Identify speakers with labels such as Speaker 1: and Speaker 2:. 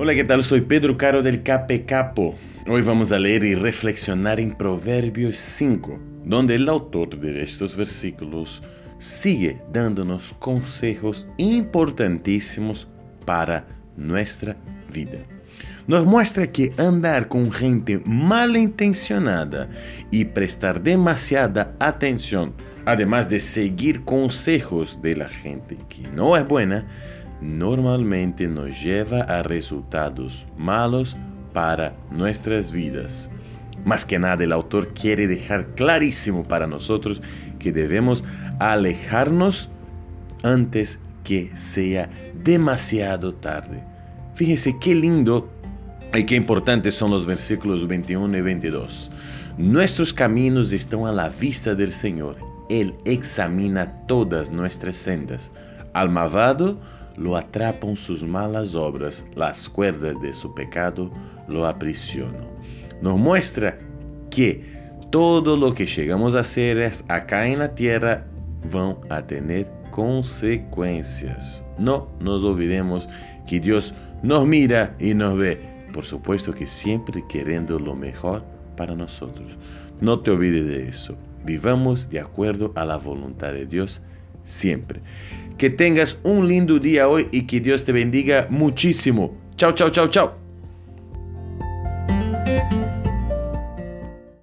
Speaker 1: Hola, ¿qué tal? Soy Pedro Caro del Cape Capo. Hoy vamos a leer y reflexionar en Proverbios 5, donde el autor de estos versículos sigue dándonos consejos importantísimos para nuestra vida. Nos muestra que andar con gente malintencionada y prestar demasiada atención, además de seguir consejos de la gente que no es buena, normalmente nos lleva a resultados malos para nuestras vidas. Más que nada, el autor quiere dejar clarísimo para nosotros que debemos alejarnos antes que sea demasiado tarde. Fíjese qué lindo y qué importantes son los versículos 21 y 22. Nuestros caminos están a la vista del Señor. Él examina todas nuestras sendas. Al malvado lo atrapan sus malas obras, las cuerdas de su pecado lo aprisionan. Nos muestra que todo lo que llegamos a hacer acá en la tierra van a tener consecuencias. No nos olvidemos que Dios nos mira y nos ve, por supuesto que siempre queriendo lo mejor para nosotros. No te olvides de eso. Vivamos de acuerdo a la voluntad de Dios siempre. Que tengas un lindo día hoy y que Dios te bendiga muchísimo. Chao, chao, chao, chao.